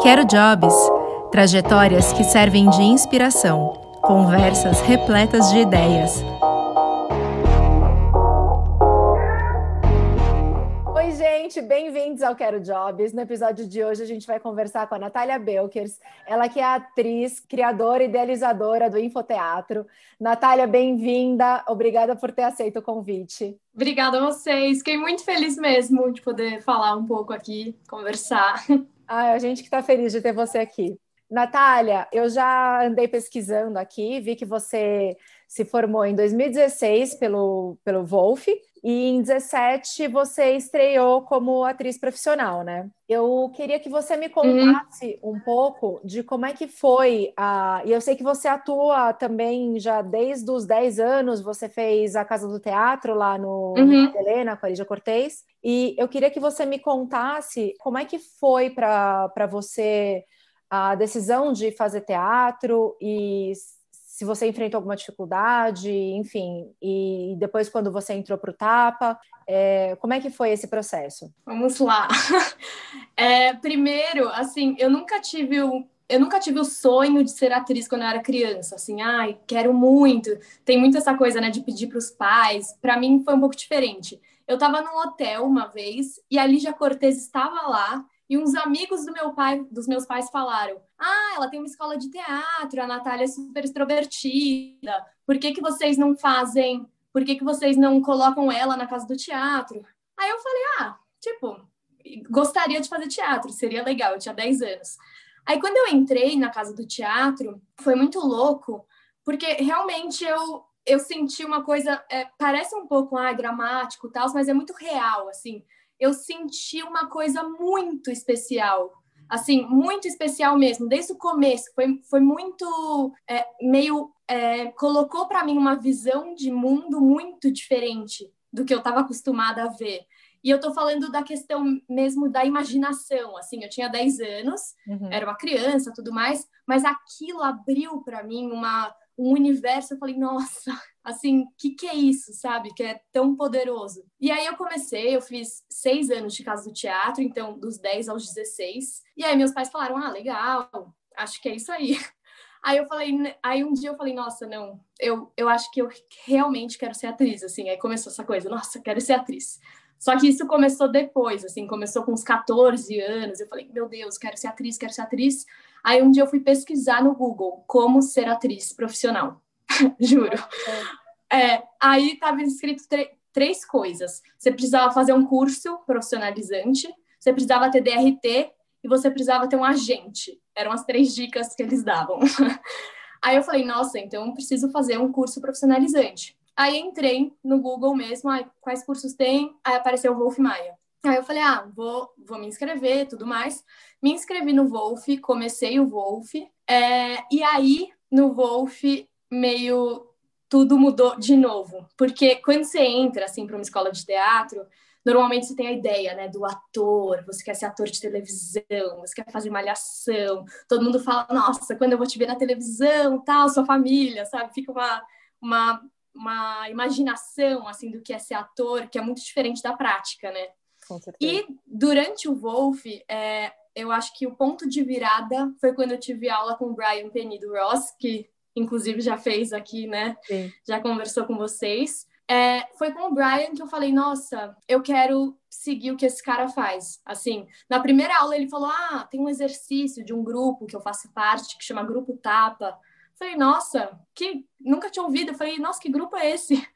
Quero Jobs trajetórias que servem de inspiração, conversas repletas de ideias. Oi, gente, bem-vindos ao Quero Jobs. No episódio de hoje a gente vai conversar com a Natália Belkers, ela que é atriz, criadora e idealizadora do Infoteatro. Natália, bem-vinda. Obrigada por ter aceito o convite. Obrigada a vocês. Fiquei muito feliz mesmo de poder falar um pouco aqui, conversar. Ah, a gente que está feliz de ter você aqui. Natália, eu já andei pesquisando aqui, vi que você se formou em 2016 pelo, pelo Wolf e em 17 você estreou como atriz profissional, né? Eu queria que você me uhum. contasse uhum. um pouco de como é que foi a. E eu sei que você atua também já desde os 10 anos, você fez a Casa do Teatro lá no uhum. Helena, com a Lídia Cortez. E eu queria que você me contasse como é que foi para você a decisão de fazer teatro e se você enfrentou alguma dificuldade, enfim, e depois quando você entrou para o Tapa, é, como é que foi esse processo? Vamos lá. É, primeiro, assim, eu nunca tive o eu nunca tive o sonho de ser atriz quando eu era criança, assim, ai, quero muito. Tem muito essa coisa, né, de pedir para os pais. Para mim foi um pouco diferente. Eu estava num hotel uma vez e a Lígia Cortez estava lá e uns amigos do meu pai, dos meus pais falaram: "Ah, ela tem uma escola de teatro, a Natália é super extrovertida. Por que que vocês não fazem? Por que que vocês não colocam ela na casa do teatro?" Aí eu falei: "Ah, tipo, gostaria de fazer teatro, seria legal, eu tinha 10 anos." Aí quando eu entrei na casa do teatro, foi muito louco, porque realmente eu eu senti uma coisa, é, parece um pouco ah, dramático, tal, mas é muito real, assim eu senti uma coisa muito especial. Assim, muito especial mesmo, desde o começo. Foi, foi muito. É, meio. É, colocou para mim uma visão de mundo muito diferente do que eu estava acostumada a ver. E eu estou falando da questão mesmo da imaginação. Assim, eu tinha 10 anos, uhum. era uma criança, tudo mais, mas aquilo abriu para mim uma, um universo. Eu falei, nossa, assim, o que, que é isso, sabe? Que é tão poderoso. E aí eu comecei, eu fiz seis anos de casa do teatro, então dos 10 aos 16. E aí meus pais falaram, ah, legal, acho que é isso aí. Aí eu falei, aí um dia eu falei, nossa, não, eu, eu acho que eu realmente quero ser atriz, assim. Aí começou essa coisa, nossa, quero ser atriz. Só que isso começou depois, assim, começou com uns 14 anos. Eu falei, meu Deus, quero ser atriz, quero ser atriz. Aí um dia eu fui pesquisar no Google como ser atriz profissional. Juro. É, aí estava escrito três coisas. Você precisava fazer um curso profissionalizante, você precisava ter DRT e você precisava ter um agente. Eram as três dicas que eles davam. Aí eu falei, nossa, então preciso fazer um curso profissionalizante. Aí entrei no Google mesmo, ah, quais cursos tem? Aí apareceu o Wolf Maia. Aí eu falei, ah, vou, vou me inscrever tudo mais. Me inscrevi no Wolf, comecei o Wolf. É, e aí, no Wolf, meio tudo mudou de novo. Porque quando você entra, assim, para uma escola de teatro, normalmente você tem a ideia, né, do ator, você quer ser ator de televisão, você quer fazer malhação, todo mundo fala, nossa, quando eu vou te ver na televisão, tal, sua família, sabe? Fica uma, uma, uma imaginação, assim, do que é ser ator, que é muito diferente da prática, né? E durante o Wolf, é, eu acho que o ponto de virada foi quando eu tive aula com o Brian Penido Ross, que inclusive já fez aqui, né? Sim. Já conversou com vocês. É, foi com o Brian que eu falei, nossa, eu quero seguir o que esse cara faz. Assim, na primeira aula ele falou, ah, tem um exercício de um grupo que eu faço parte, que chama Grupo Tapa. Eu falei, nossa, que nunca tinha ouvido. Eu falei, nossa, que grupo é esse?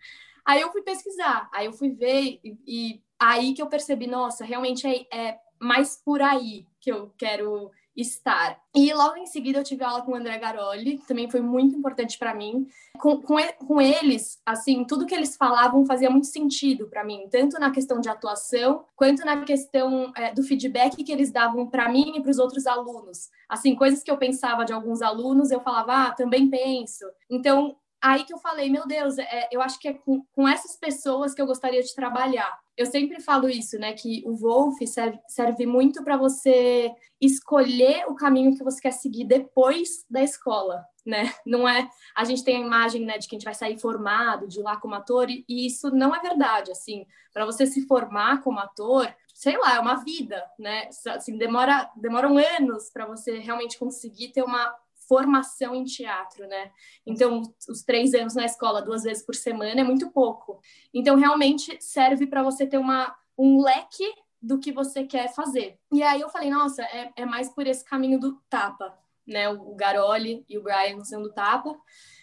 Aí eu fui pesquisar, aí eu fui ver e, e aí que eu percebi, nossa, realmente é, é mais por aí que eu quero estar. E logo em seguida eu tive aula com o André Garoli, que também foi muito importante para mim. Com, com, com, eles, assim, tudo que eles falavam fazia muito sentido para mim, tanto na questão de atuação, quanto na questão é, do feedback que eles davam para mim e para os outros alunos. Assim, coisas que eu pensava de alguns alunos, eu falava, ah, também penso. Então, aí que eu falei, meu Deus, é, eu acho que é com, com essas pessoas que eu gostaria de trabalhar eu sempre falo isso, né? Que o Wolf serve, serve muito para você escolher o caminho que você quer seguir depois da escola, né? Não é. A gente tem a imagem, né, de que a gente vai sair formado de lá como ator, e, isso não é verdade. Assim, para você se formar como ator, sei lá, é uma vida, né? Assim, demora, demoram anos para você realmente conseguir ter uma formação em teatro, né? Então, os três anos na escola, duas vezes por semana, é muito pouco. Então, realmente serve para você ter uma, um leque do que você quer fazer. E aí eu falei, nossa, é, é mais por esse caminho do tapa, né? O, Garoli e o Brian sendo tapa.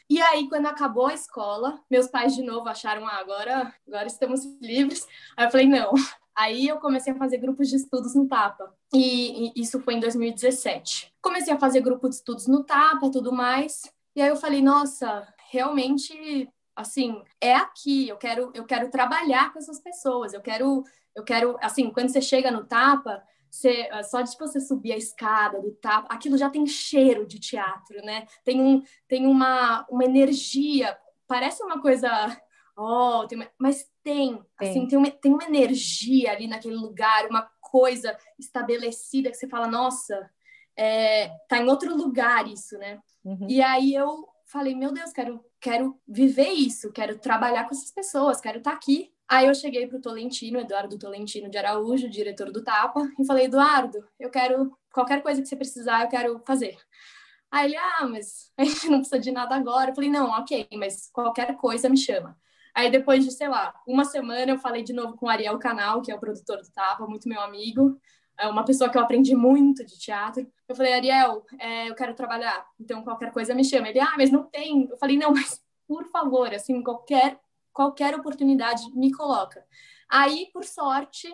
E aí, quando acabou a escola, meus pais de novo acharam, ah, agora, agora estamos livres. Aí eu falei, não. Aí eu comecei a fazer grupos de estudos no Tapa. E, e isso foi em 2017. Comecei a fazer grupo de estudos no Tapa, tudo mais. E aí eu falei, nossa, realmente assim, é aqui, eu quero eu quero trabalhar com essas pessoas. Eu quero eu quero, assim, quando você chega no Tapa, você, só de você subir a escada do tapa, aquilo já tem cheiro de teatro, né? Tem, um, tem uma, uma energia, parece uma coisa. Oh, tem uma, mas tem, tem, assim, tem uma, tem uma energia ali naquele lugar, uma coisa estabelecida que você fala, nossa, é, tá em outro lugar isso, né? Uhum. E aí eu falei, meu Deus, quero, quero viver isso, quero trabalhar com essas pessoas, quero estar tá aqui. Aí eu cheguei para o Tolentino, Eduardo Tolentino de Araújo, diretor do Tapa, e falei, Eduardo, eu quero qualquer coisa que você precisar, eu quero fazer. Aí ele, ah, mas a gente não precisa de nada agora. Eu falei, não, ok, mas qualquer coisa me chama. Aí depois de, sei lá, uma semana eu falei de novo com o Ariel Canal, que é o produtor do Tapa, muito meu amigo, é uma pessoa que eu aprendi muito de teatro. Eu falei, Ariel, é, eu quero trabalhar, então qualquer coisa me chama. Ele, ah, mas não tem. Eu falei, não, mas por favor, assim, qualquer qualquer oportunidade me coloca. Aí, por sorte,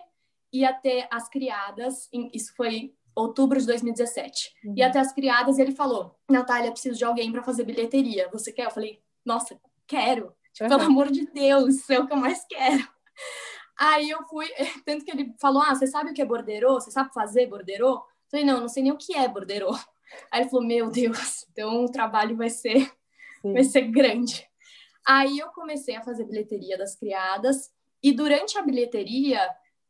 ia ter as criadas, isso foi outubro de 2017. Uhum. Ia ter as criadas e ele falou: Natália, preciso de alguém para fazer bilheteria. Você quer? Eu falei: Nossa, quero. Tipo, uhum. Pelo amor de Deus, é o que eu mais quero. Aí eu fui, tanto que ele falou: Ah, você sabe o que é borderô? Você sabe fazer borderô? Eu falei: Não, não sei nem o que é borderô. Aí ele falou: Meu Deus, então o trabalho vai ser, vai ser grande. Aí eu comecei a fazer bilheteria das criadas e durante a bilheteria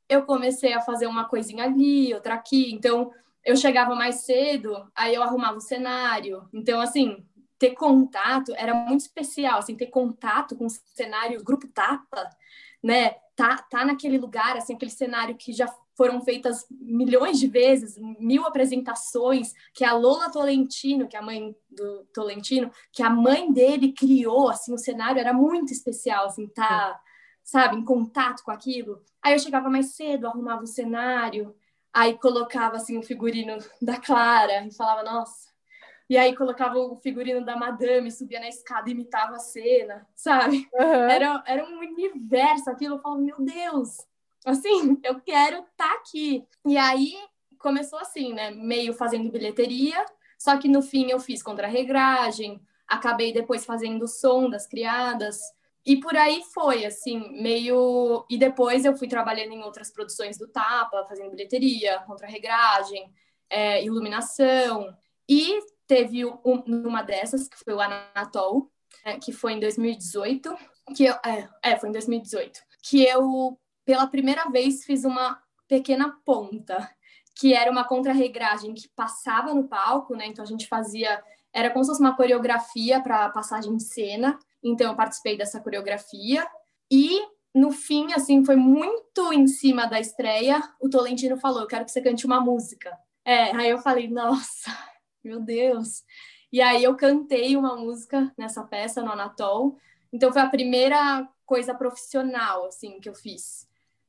eu comecei a fazer uma coisinha ali, outra aqui. Então eu chegava mais cedo, aí eu arrumava o cenário. Então assim, ter contato era muito especial, assim, ter contato com o cenário grupo Tapa, né? Tá, tá naquele lugar, assim, aquele cenário que já foram feitas milhões de vezes, mil apresentações, que a Lola Tolentino, que é a mãe do Tolentino, que a mãe dele criou, assim, o cenário era muito especial, assim, tá, sabe, em contato com aquilo. Aí eu chegava mais cedo, arrumava o cenário, aí colocava, assim, o figurino da Clara e falava, nossa. E aí colocava o figurino da Madame, subia na escada e imitava a cena, sabe? Uhum. Era, era um universo aquilo. Eu falava, meu Deus, assim, eu quero estar tá aqui. E aí começou assim, né? Meio fazendo bilheteria, só que no fim eu fiz contra-regragem, acabei depois fazendo som das criadas. E por aí foi, assim, meio. E depois eu fui trabalhando em outras produções do Tapa, fazendo bilheteria, contra-regragem, é, iluminação. E teve um, uma dessas, que foi o Anatol, é, que foi em 2018, que eu, é, é, foi em 2018, que eu pela primeira vez fiz uma pequena ponta, que era uma contra-regragem que passava no palco, né? Então a gente fazia, era como se fosse uma coreografia para passagem de cena. Então eu participei dessa coreografia e no fim, assim, foi muito em cima da estreia, o Tolentino falou: "Eu quero que você cante uma música". É, aí eu falei: "Nossa, meu Deus". E aí eu cantei uma música nessa peça no Anatol. Então foi a primeira coisa profissional assim que eu fiz.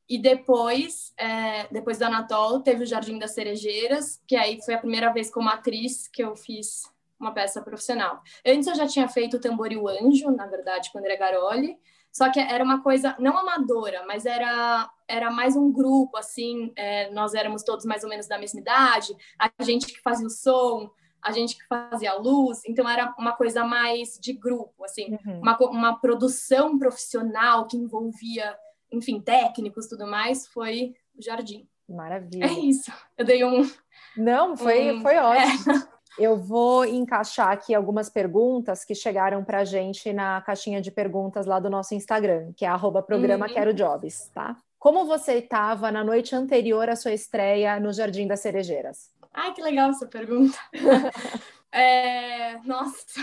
E depois, é, depois do Anatol, teve o Jardim das Cerejeiras, que aí foi a primeira vez como atriz que eu fiz uma peça profissional. Antes eu já tinha feito o Tamboril Anjo, na verdade, quando era Garoli, só que era uma coisa não amadora, mas era era mais um grupo, assim, é, nós éramos todos mais ou menos da mesma idade, a gente que fazia o som, a gente que fazia a luz, então era uma coisa mais de grupo, assim, uhum. uma, uma produção profissional que envolvia enfim, técnicos tudo mais, foi o Jardim. Maravilha. É isso. Eu dei um. Não, foi, um... foi ótimo. É. Eu vou encaixar aqui algumas perguntas que chegaram para a gente na caixinha de perguntas lá do nosso Instagram, que é arroba programa uhum. Quero Jobs, tá? Como você estava na noite anterior à sua estreia no Jardim das Cerejeiras? Ai, que legal essa pergunta. é, nossa.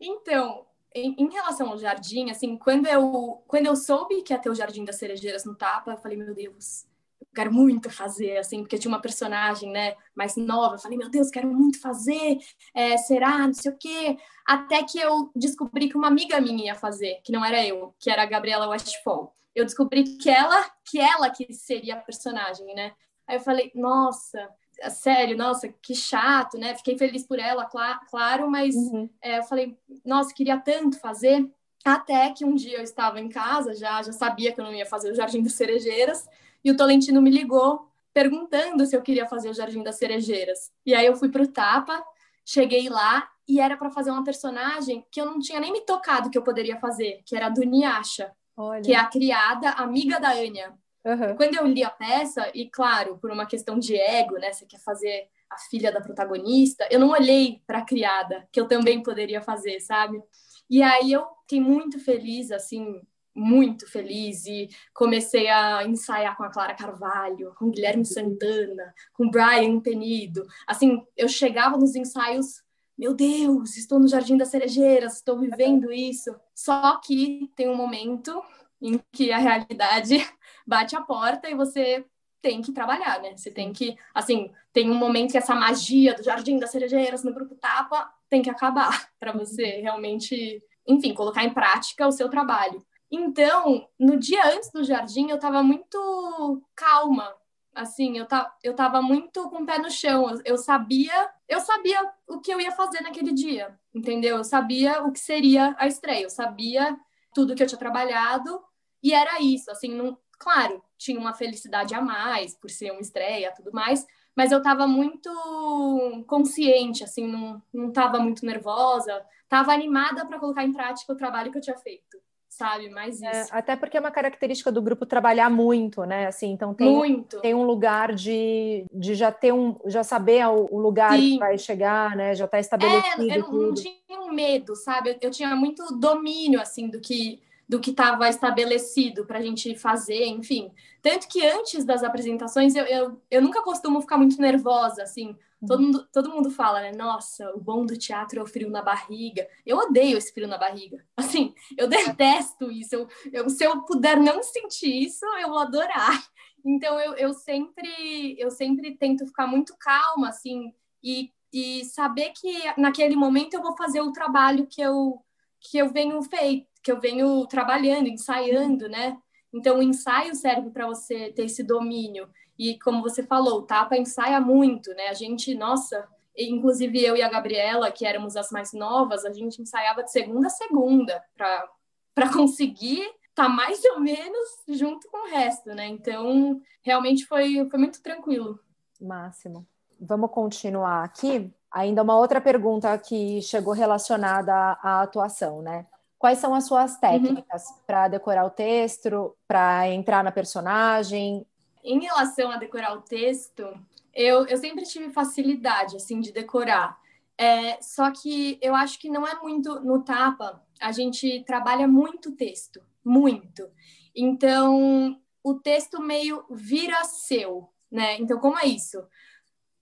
Então, em, em, relação ao jardim, assim, quando eu, quando eu soube que ia ter o Jardim das Cerejeiras no Tapa, eu falei, meu Deus, eu quero muito fazer, assim, porque tinha uma personagem, né, mais nova. Eu falei, meu Deus, quero muito fazer, é, será, não sei o quê. Até que eu descobri que uma amiga minha ia fazer, que não era eu, que era a Gabriela Westfall. Eu descobri que ela, que ela que seria a personagem, né? Aí eu falei, nossa, sério, nossa, que chato, né? Fiquei feliz por ela, claro, mas uhum. é, eu falei, nossa, queria tanto fazer. Até que um dia eu estava em casa, já, já sabia que eu não ia fazer o Jardim das Cerejeiras, e o Tolentino me ligou perguntando se eu queria fazer o Jardim das Cerejeiras. E aí eu fui pro Tapa, cheguei lá e era para fazer uma personagem que eu não tinha nem me tocado que eu poderia fazer, que era a Duniasha, que é a criada amiga da Anya. Uhum. Quando eu li a peça, e claro, por uma questão de ego, né, você quer fazer a filha da protagonista, eu não olhei para a criada, que eu também poderia fazer, sabe? E aí eu fiquei muito feliz, assim, muito feliz e comecei a ensaiar com a Clara Carvalho, com Guilherme Santana, com Brian Penido. Assim, eu chegava nos ensaios, meu Deus, estou no Jardim das Cerejeiras, estou vivendo isso. Só que tem um momento em que a realidade bate a porta e você tem que trabalhar, né? Você tem que, assim, tem um momento que essa magia do Jardim das Cerejeiras no grupo Tapa tem que acabar para você realmente, enfim, colocar em prática o seu trabalho. Então, no dia antes do jardim, eu estava muito calma, assim, eu, tá, eu tava muito com o pé no chão. Eu, eu, sabia, eu sabia o que eu ia fazer naquele dia, entendeu? Eu sabia o que seria a estreia, eu sabia tudo que eu tinha trabalhado e era isso, assim, não, claro, tinha uma felicidade a mais por ser uma estreia, tudo mais, mas eu estava muito consciente, assim, não, não estava muito nervosa, estava animada para colocar em prática o trabalho que eu tinha feito, sabe? Mais é, isso. É, até porque é uma característica do grupo trabalhar muito, né? Assim, então tem, muito. tem um lugar de, de já ter um, já saber o, lugar Sim. que vai chegar, né? Já está estabelecido. É, eu não, não tinha um medo, sabe? Eu, eu tinha muito domínio, assim, do que do que estava estabelecido para a gente fazer, enfim. Tanto que antes das apresentações eu, eu, eu nunca costumo ficar muito nervosa, assim. Todo uhum. mundo, todo mundo fala, né? Nossa, o bom do teatro é o frio na barriga. Eu odeio esse frio na barriga. Assim, eu detesto isso. Eu, eu, se eu puder não sentir isso, eu vou adorar. Então, eu, eu, sempre, eu sempre tento ficar muito calma, assim, e, e saber que naquele momento eu vou fazer o trabalho que eu, que eu venho feito, que eu venho trabalhando, ensaiando, né? Então, o ensaio serve para você ter esse domínio. E como você falou, o Tapa ensaia muito, né? A gente, nossa, inclusive eu e a Gabriela, que éramos as mais novas, a gente ensaiava de segunda a segunda para conseguir estar tá mais ou menos junto com o resto, né? Então, realmente foi, foi muito tranquilo. Máximo. Vamos continuar aqui. Ainda uma outra pergunta que chegou relacionada à, à atuação, né? Quais são as suas técnicas uhum. para decorar o texto, para entrar na personagem? Em relação a decorar o texto, eu, eu sempre tive facilidade assim de decorar. É, só que eu acho que não é muito no tapa. A gente trabalha muito texto, muito. Então o texto meio vira seu, né? Então como é isso?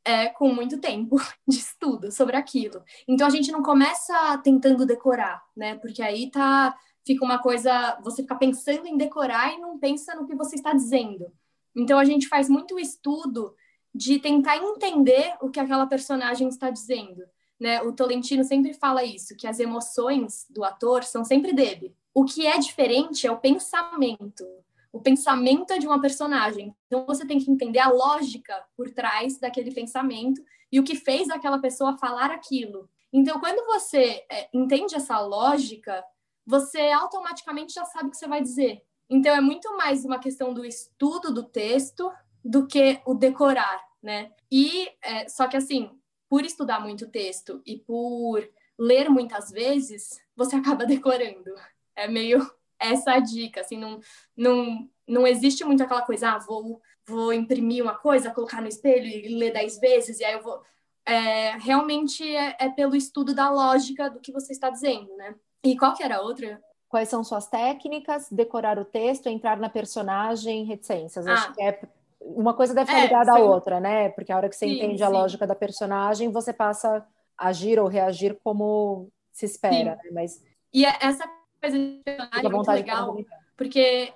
É, com muito tempo de estudo sobre aquilo. Então a gente não começa tentando decorar, né? Porque aí tá fica uma coisa, você fica pensando em decorar e não pensa no que você está dizendo. Então a gente faz muito estudo de tentar entender o que aquela personagem está dizendo, né? O Tolentino sempre fala isso, que as emoções do ator são sempre dele. O que é diferente é o pensamento o pensamento é de uma personagem. Então você tem que entender a lógica por trás daquele pensamento e o que fez aquela pessoa falar aquilo. Então, quando você é, entende essa lógica, você automaticamente já sabe o que você vai dizer. Então, é muito mais uma questão do estudo do texto do que o decorar, né? E é, só que assim, por estudar muito texto e por ler muitas vezes, você acaba decorando. É meio essa dica, assim, não, não, não existe muito aquela coisa, ah, vou, vou imprimir uma coisa, colocar no espelho e ler dez vezes, e aí eu vou... É, realmente é, é, pelo estudo da lógica do que você está dizendo, né? E qual que era a outra? Quais são suas técnicas? Decorar o texto, entrar na personagem, reticências. Ah. Acho que é uma coisa deve estar é, ligada à outra, né? Porque a hora que você sim, entende sim. a lógica da personagem, você passa a agir ou reagir como se espera, né? Mas e é essa coisa de personagem muito legal, porque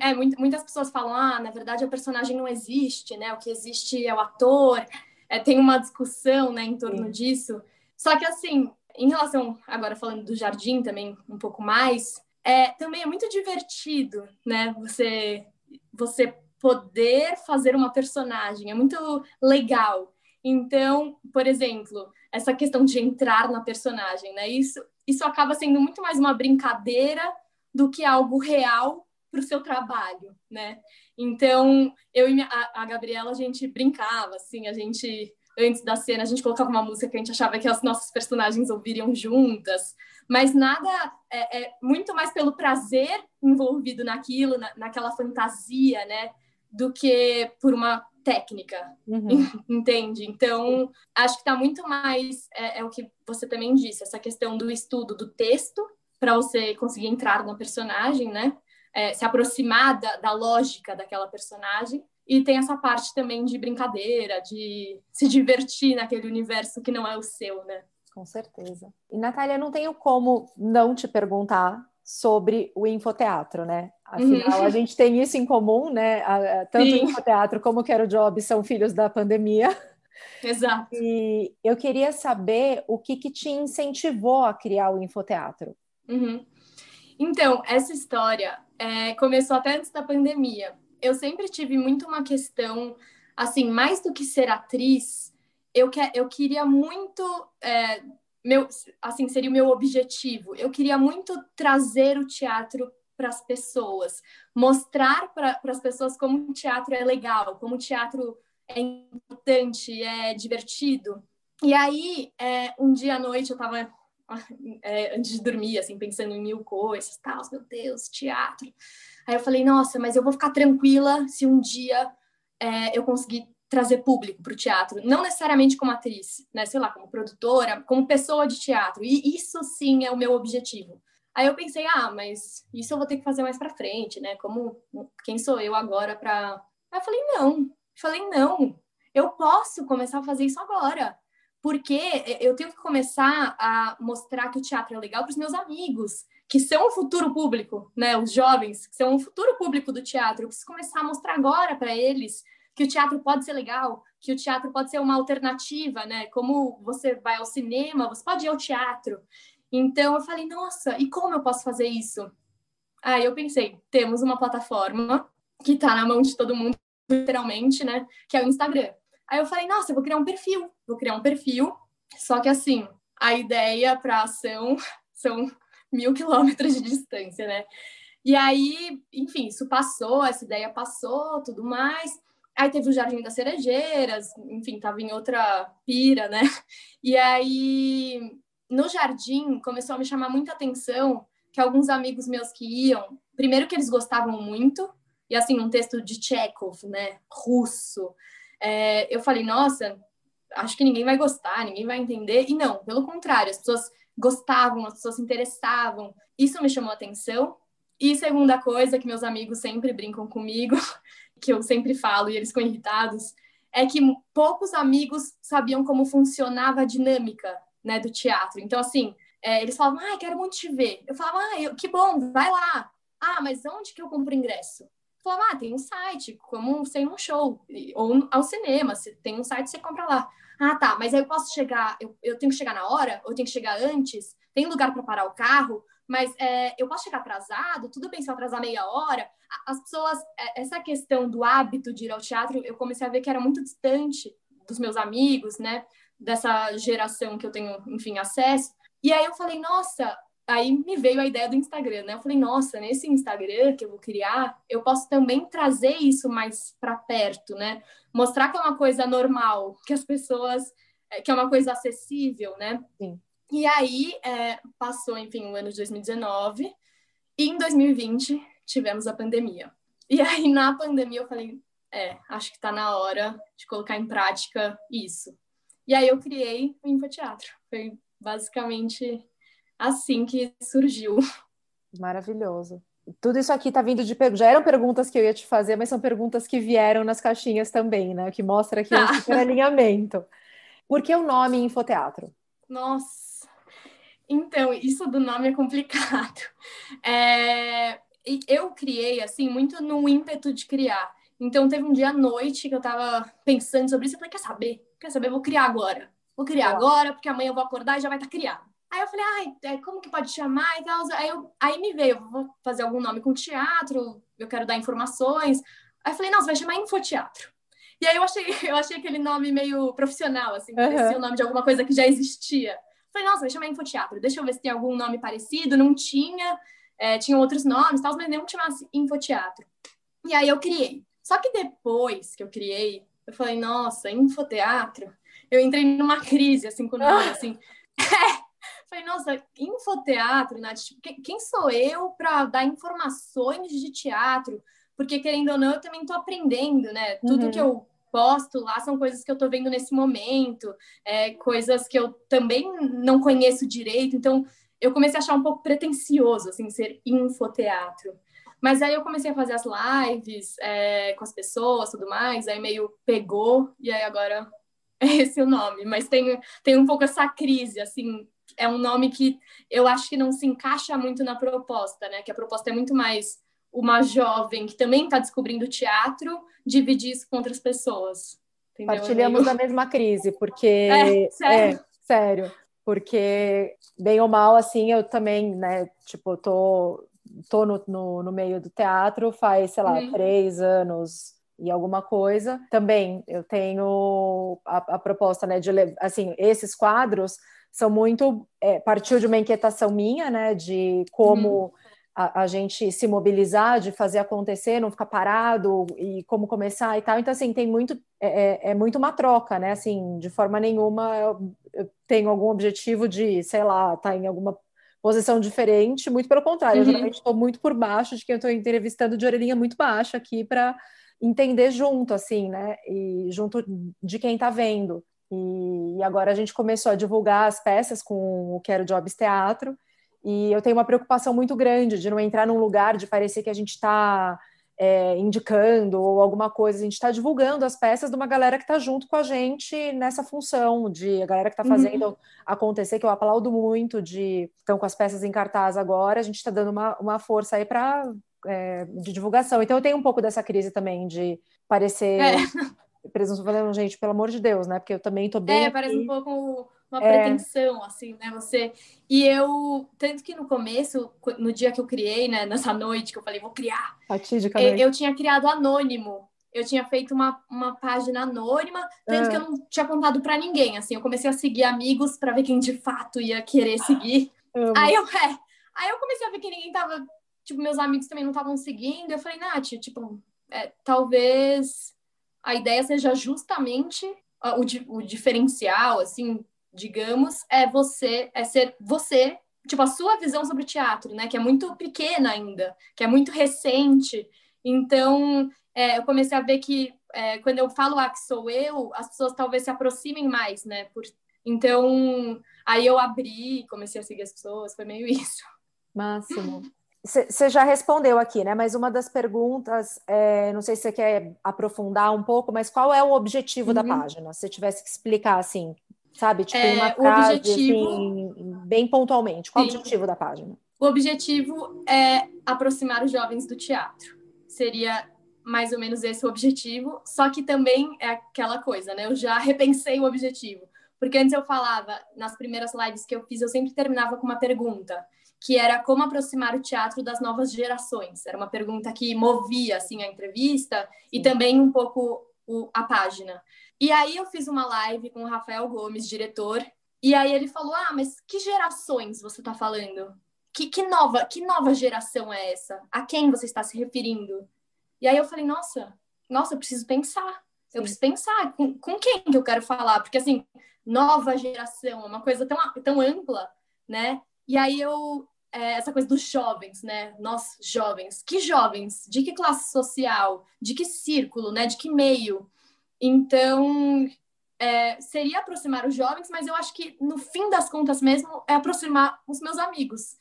é, muitas pessoas falam, ah, na verdade a personagem não existe, né? O que existe é o ator. É, tem uma discussão, né, em torno Sim. disso. Só que assim, em relação agora falando do jardim também um pouco mais, é, também é muito divertido, né? Você você poder fazer uma personagem, é muito legal. Então, por exemplo, essa questão de entrar na personagem, né? Isso isso acaba sendo muito mais uma brincadeira do que algo real para o seu trabalho, né? Então, eu e a, a Gabriela, a gente brincava, assim, a gente, antes da cena, a gente colocava uma música que a gente achava que as nossas personagens ouviriam juntas, mas nada, é, é muito mais pelo prazer envolvido naquilo, na, naquela fantasia, né? Do que por uma técnica, uhum. entende? Então, acho que está muito mais, é, é, o que você também disse, essa questão do estudo do texto, para você conseguir entrar na personagem, né? É, se aproximar da, da lógica daquela personagem. E tem essa parte também de brincadeira, de se divertir naquele universo que não é o seu, né? Com certeza. E, Natália, não tenho como não te perguntar sobre o infoteatro, né? Afinal, uhum. a gente tem isso em comum, né? Tanto Sim. o infoteatro como o Quero Job são filhos da pandemia. Exato. E eu queria saber o que, que te incentivou a criar o infoteatro. Uhum. Então, essa história é, começou até antes da pandemia. Eu sempre tive muito uma questão, assim, mais do que ser atriz, eu, que, eu queria muito, é, meu, assim, seria o meu objetivo. Eu queria muito trazer o teatro para as pessoas, mostrar para as pessoas como o teatro é legal, como o teatro é importante, é divertido. E aí, é, um dia à noite, eu estava é, antes de dormir, assim, pensando em mil coisas, tal, meu Deus, teatro. Aí eu falei, nossa, mas eu vou ficar tranquila se um dia é, eu conseguir trazer público para o teatro, não necessariamente como atriz, né, sei lá, como produtora, como pessoa de teatro. E isso sim é o meu objetivo. Aí eu pensei, ah, mas isso eu vou ter que fazer mais para frente, né? Como quem sou eu agora para Aí eu falei, não. Falei, não. Eu posso começar a fazer isso agora porque eu tenho que começar a mostrar que o teatro é legal para os meus amigos, que são o futuro público, né? Os jovens, que são o futuro público do teatro. Eu preciso começar a mostrar agora para eles que o teatro pode ser legal, que o teatro pode ser uma alternativa, né? Como você vai ao cinema, você pode ir ao teatro. Então eu falei, nossa, e como eu posso fazer isso? Aí eu pensei, temos uma plataforma que está na mão de todo mundo, literalmente, né? Que é o Instagram. Aí eu falei, nossa, eu vou criar um perfil, vou criar um perfil. Só que assim, a ideia para ação são mil quilômetros de distância, né? E aí, enfim, isso passou, essa ideia passou, tudo mais. Aí teve o Jardim das Cerejeiras, enfim, tava em outra pira, né? E aí, no jardim, começou a me chamar muita atenção que alguns amigos meus que iam, primeiro que eles gostavam muito, e assim, um texto de Chekhov, né? Russo, é, eu falei, nossa, acho que ninguém vai gostar, ninguém vai entender. E não, pelo contrário, as pessoas gostavam, as pessoas se interessavam. Isso me chamou atenção. E segunda coisa que meus amigos sempre brincam comigo, que eu sempre falo e eles ficam irritados, é que poucos amigos sabiam como funcionava a dinâmica né, do teatro. Então, assim, é, eles falavam, ah, quero muito te ver. Eu falava, ah, eu, que bom, vai lá. Ah, mas onde que eu compro ingresso? falava, ah, tem um site, como ir num show, ou ao cinema, se tem um site, você compra lá. Ah, tá, mas aí eu posso chegar, eu, eu tenho que chegar na hora, ou eu tenho que chegar antes, tem lugar para parar o carro, mas é, eu posso chegar atrasado, tudo bem se eu atrasar meia hora. As pessoas, é, essa questão do hábito de ir ao teatro, eu comecei a ver que era muito distante dos meus amigos, né, dessa geração que eu tenho, enfim, acesso. E aí eu falei, nossa, aí me veio a ideia do Instagram, né? Eu falei, nossa, nesse Instagram que eu vou criar, eu posso também trazer isso mais para perto, né? Mostrar que é uma coisa normal, que as pessoas, é, que é uma coisa acessível, né? Sim. E aí é, passou, enfim, o ano de 2019 e em 2020 tivemos a pandemia. E aí na pandemia eu falei, é, acho que está na hora de colocar em prática isso. E aí eu criei o Infoteatro. Foi basicamente assim que surgiu. Maravilhoso. Tudo isso aqui está vindo de já eram perguntas que eu ia te fazer, mas são perguntas que vieram nas caixinhas também, né? Que mostra aqui ah. o alinhamento. Por que o nome Infoteatro? Nossa, então isso do nome é complicado. É... eu criei, assim, muito no ímpeto de criar. Então, teve um dia à noite que eu tava pensando sobre isso. Eu falei, quer saber? Quer saber? Vou criar agora. Vou criar agora, porque amanhã eu vou acordar e já vai estar tá criado. Aí eu falei, ai, é, como que pode chamar e tal? Aí, eu, aí me veio, vou fazer algum nome com teatro, eu quero dar informações. Aí eu falei, não, você vai chamar Infoteatro. E aí eu achei, eu achei aquele nome meio profissional, assim, parecia uhum. o nome de alguma coisa que já existia. Falei, nossa, vai chamar Infoteatro. Deixa eu ver se tem algum nome parecido. Não tinha, é, tinha outros nomes, tal, mas nenhum chamasse Infoteatro. E aí eu criei. Só que depois que eu criei, eu falei, nossa, Infoteatro. Eu entrei numa crise, assim, com o nome, assim. Falei, nossa, infoteatro, Nath, tipo, quem sou eu para dar informações de teatro? Porque, querendo ou não, eu também estou aprendendo, né? Tudo uhum. que eu posto lá são coisas que eu estou vendo nesse momento, é, coisas que eu também não conheço direito. Então, eu comecei a achar um pouco pretencioso, assim, ser infoteatro. Mas aí eu comecei a fazer as lives é, com as pessoas, tudo mais, aí meio pegou, e aí agora é esse o nome. Mas tem, tem um pouco essa crise, assim, é um nome que eu acho que não se encaixa muito na proposta, né? Que a proposta é muito mais uma jovem que também está descobrindo teatro, dividir isso com outras pessoas. Entendeu? Partilhamos da mesma crise, porque é, sério. É, sério, porque bem ou mal assim, eu também, né? Tipo, tô tô no, no, no meio do teatro faz, sei lá, uhum. três anos e alguma coisa. Também eu tenho a, a proposta, né, de assim, esses quadros são muito é, partiu de uma inquietação minha, né, de como uhum. A, a, gente se mobilizar, de fazer acontecer, não ficar parado e como começar e tal. Então assim tem muito é, é, é muito uma troca, né? Assim, de forma nenhuma eu, eu tenho algum objetivo de, sei lá, estar tá em alguma posição diferente. Muito pelo contrário, uhum. eu geralmente estou muito por baixo de quem eu estou entrevistando de orelhinha muito baixa aqui para entender junto, assim, né? E junto de quem está vendo. E, e, agora a gente começou a divulgar as peças com o Quero Jobs Teatro. E eu tenho uma preocupação muito grande de não entrar num lugar de parecer que a gente está é, indicando ou alguma coisa. A gente está divulgando as peças de uma galera que está junto com a gente nessa função, de a galera que está uhum. fazendo uhum. acontecer, que eu aplaudo muito, de estão com as peças em cartaz agora. A gente está dando uma, uma força aí para é, de divulgação. Então eu tenho um pouco dessa crise também de parecer. É presunção falando, gente, pelo amor de Deus, né? Porque eu também tô bem. É, aqui. parece um pouco uma é... pretensão, assim, né? Você. E eu, tanto que no começo, no dia que eu criei, né? Nessa noite que eu falei, vou criar. Fatídica eu, eu tinha criado anônimo. Eu tinha feito uma, uma página anônima, tanto que eu não tinha contado para ninguém. Assim, eu comecei a seguir amigos para ver quem de fato ia querer seguir. Aí eu, é, aí eu comecei a ver que ninguém tava. Tipo, meus amigos também não estavam seguindo. Eu falei, Nath, tipo, é, talvez a ideia seja justamente o, o diferencial, assim, digamos, é você, é ser você, tipo, a sua visão sobre o teatro, né? Que é muito pequena ainda, que é muito recente. Então, é, eu comecei a ver que é, quando eu falo ah, que sou eu, as pessoas talvez se aproximem mais, né? Por... Então, aí eu abri, comecei a seguir as pessoas, foi meio isso. Máximo. Você já respondeu aqui, né? Mas uma das perguntas, é, não sei se você quer aprofundar um pouco, mas qual é o objetivo uhum. da página? Se tivesse que explicar assim, sabe? Tipo, é, uma frase, objetivo... assim, bem pontualmente. Qual Sim. o objetivo da página? O objetivo é aproximar os jovens do teatro. Seria mais ou menos esse o objetivo, só que também é aquela coisa, né? Eu já repensei o objetivo. Porque antes eu falava, nas primeiras lives que eu fiz, eu sempre terminava com uma pergunta que era como aproximar o teatro das novas gerações. Era uma pergunta que movia assim a entrevista e também um pouco o, a página. E aí eu fiz uma live com o Rafael Gomes, diretor, e aí ele falou: "Ah, mas que gerações você está falando? Que, que nova, que nova geração é essa? A quem você está se referindo?" E aí eu falei: "Nossa, nossa, eu preciso pensar. Eu preciso pensar com, com quem que eu quero falar, porque assim, nova geração é uma coisa tão, tão ampla, né? E aí eu é, essa coisa dos jovens, né? Nós jovens, que jovens? De que classe social? De que círculo, né? De que meio? Então é, seria aproximar os jovens, mas eu acho que no fim das contas mesmo é aproximar os meus amigos.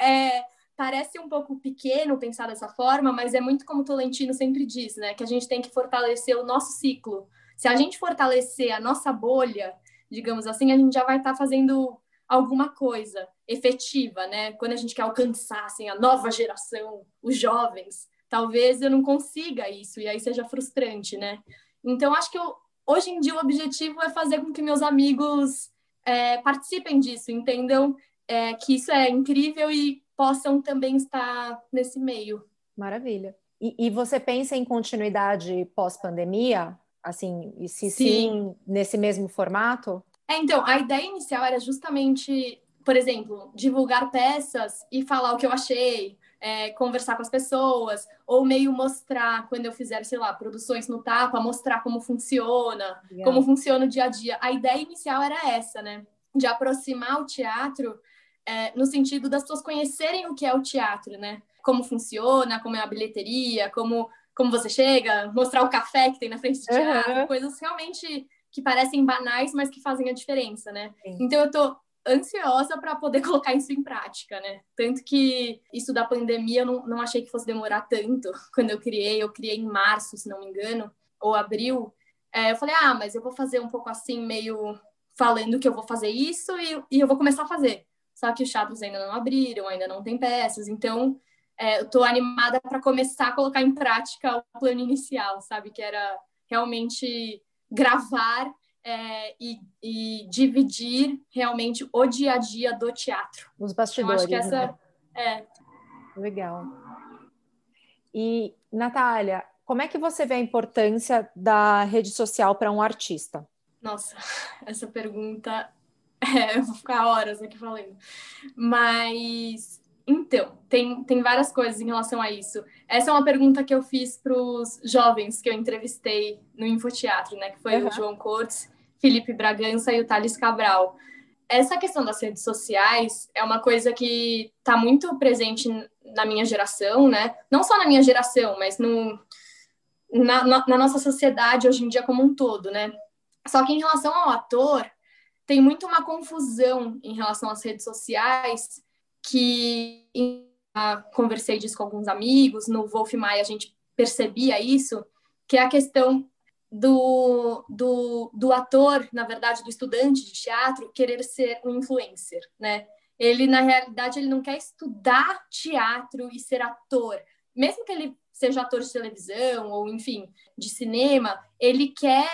É, é, parece um pouco pequeno pensar dessa forma, mas é muito como o Tolentino sempre diz, né? Que a gente tem que fortalecer o nosso ciclo. Se a gente fortalecer a nossa bolha, digamos assim, a gente já vai estar tá fazendo alguma coisa efetiva, né? Quando a gente quer alcançar assim, a nova geração, os jovens, talvez eu não consiga isso e aí seja frustrante, né? Então acho que eu, hoje em dia o objetivo é fazer com que meus amigos é, participem disso, entendam é, que isso é incrível e possam também estar nesse meio. Maravilha. E, e você pensa em continuidade pós-pandemia? Assim, e se sim. sim, nesse mesmo formato? É, então, a ideia inicial era justamente, por exemplo, divulgar peças e falar o que eu achei, é, conversar com as pessoas, ou meio mostrar, quando eu fizer, sei lá, produções no tapa, mostrar como funciona, yeah. como funciona o dia a dia. A ideia inicial era essa, né? De aproximar o teatro é, no sentido das pessoas conhecerem o que é o teatro, né? Como funciona, como é a bilheteria, como, como você chega, mostrar o café que tem na frente do teatro, uhum. coisas realmente que parecem banais, mas que fazem a diferença, né? Sim. Então eu tô ansiosa para poder colocar isso em prática, né? Tanto que isso da pandemia eu não, não achei que fosse demorar tanto quando eu criei. Eu criei em março, se não me engano, ou abril. É, eu falei, ah, mas eu vou fazer um pouco assim, meio falando que eu vou fazer isso e, e eu vou começar a fazer. Só que os teatros ainda não abriram, ainda não tem peças, então é, eu tô animada para começar a colocar em prática o plano inicial, sabe? Que era realmente gravar é, e, e, dividir realmente o dia a dia do teatro. Os bastidores. Então, acho que essa né? é. Legal. E, Natália, como é que você vê a importância da rede social para um artista? Nossa, essa pergunta é, eu vou ficar horas aqui falando. Mas então, tem, tem várias coisas em relação a isso. Essa é uma pergunta que eu fiz para os jovens que eu entrevistei no Infoteatro, né? Que foi uhum. o João Cortes, Felipe Bragança e o Thales Cabral. Essa questão das redes sociais é uma coisa que está muito presente na minha geração, né? Não só na minha geração, mas no, na, na, na nossa sociedade hoje em dia como um todo, né? Só que em relação ao ator, tem muito uma confusão em relação às redes sociais que conversei disso com alguns amigos, no Wolf Maia a gente percebia isso, que é a questão do, do, do ator, na verdade, do estudante de teatro, querer ser um influencer, né? Ele, na realidade, ele não quer estudar teatro e ser ator. Mesmo que ele seja ator de televisão ou, enfim, de cinema, ele quer,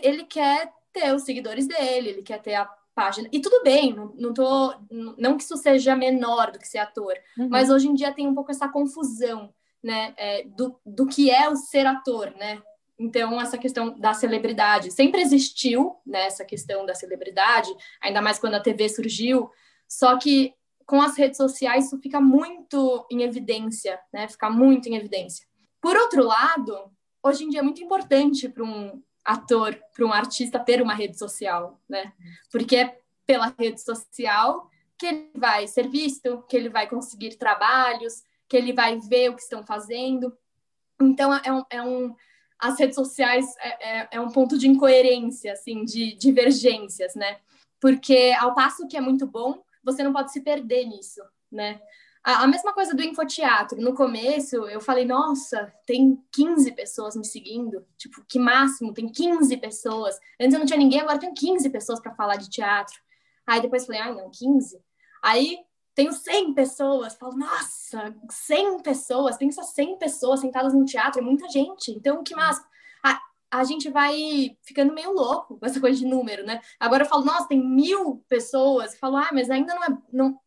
ele quer ter os seguidores dele, ele quer ter a página. E tudo bem, não, não tô. Não que isso seja menor do que ser ator, uhum. mas hoje em dia tem um pouco essa confusão, né? É, do, do que é o ser ator, né? Então, essa questão da celebridade sempre existiu, né? Essa questão da celebridade, ainda mais quando a TV surgiu, só que com as redes sociais isso fica muito em evidência, né? Fica muito em evidência. Por outro lado, hoje em dia é muito importante para um ator, para um artista ter uma rede social, né? Porque é pela rede social que ele vai ser visto, que ele vai conseguir trabalhos, que ele vai ver o que estão fazendo. Então, é um, é um as redes sociais é, é, é, um ponto de incoerência, assim, de divergências, né? Porque ao passo que é muito bom, você não pode se perder nisso, né? A, mesma coisa do infoteatro. No começo, eu falei, nossa, tem 15 pessoas me seguindo. Tipo, que máximo, tem 15 pessoas. Antes eu não tinha ninguém, agora tem 15 pessoas para falar de teatro. Aí depois falei, ai, não, 15. Aí tenho 100 pessoas. Falo, nossa, 100 pessoas. Pensa 100 pessoas sentadas no teatro, é muita gente. Então, que máximo. A, a gente vai ficando meio louco com essa coisa de número, né? Agora eu falo, nossa, tem mil pessoas. Eu falo, ah, mas ainda não é. Não,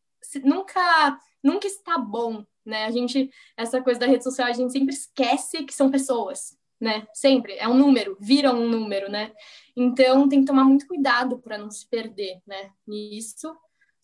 nunca nunca está bom, né? A gente, essa coisa da rede social, a gente sempre esquece que são pessoas, né? Sempre, é um número, vira um número, né? Então tem que tomar muito cuidado para não se perder, né? Nisso.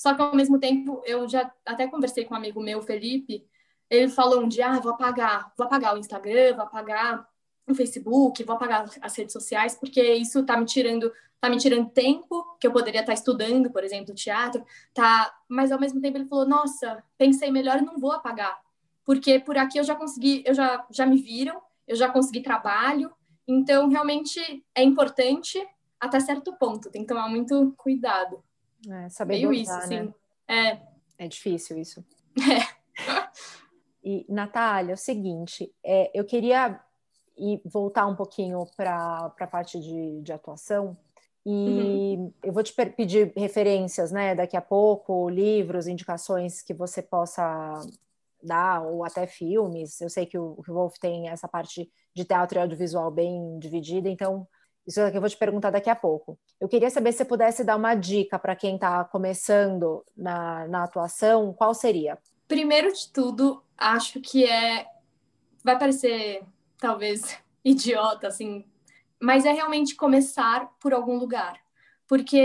Só que ao mesmo tempo, eu já até conversei com um amigo meu, Felipe, ele falou um dia, ah, vou apagar, vou apagar o Instagram, vou apagar o Facebook, vou apagar as redes sociais, porque isso está me tirando tá me tirando tempo que eu poderia estar tá estudando, por exemplo, teatro, tá, mas ao mesmo tempo ele falou: "Nossa, pensei melhor e não vou apagar, porque por aqui eu já consegui, eu já já me viram, eu já consegui trabalho, então realmente é importante até certo ponto, tem que tomar muito cuidado". É, saber Meio dosar, isso, né? sim. É. É difícil isso. É. E, Natália, é o seguinte, é, eu queria e voltar um pouquinho para a parte de, de atuação, E uhum. eu vou te pedir referências, né, daqui a pouco, livros, indicações que você possa dar, ou até filmes. Eu sei que o, que o Wolf tem essa parte de teatro e audiovisual bem dividida, então isso é que eu vou te perguntar daqui a pouco. Eu queria saber se você pudesse dar uma dica para quem está começando na, na atuação, qual seria? Primeiro de tudo, acho que é. Vai parecer talvez idiota, assim, mas é realmente começar por algum lugar. Porque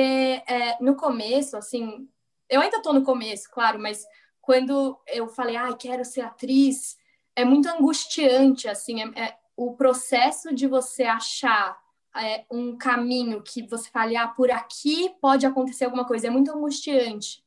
é, no começo, assim, eu ainda estou no começo, claro, mas quando eu falei, ai, ah, quero ser atriz, é muito angustiante, assim, é, é o processo de você achar é, um caminho que você fale, ah, por aqui pode acontecer alguma coisa, é muito angustiante.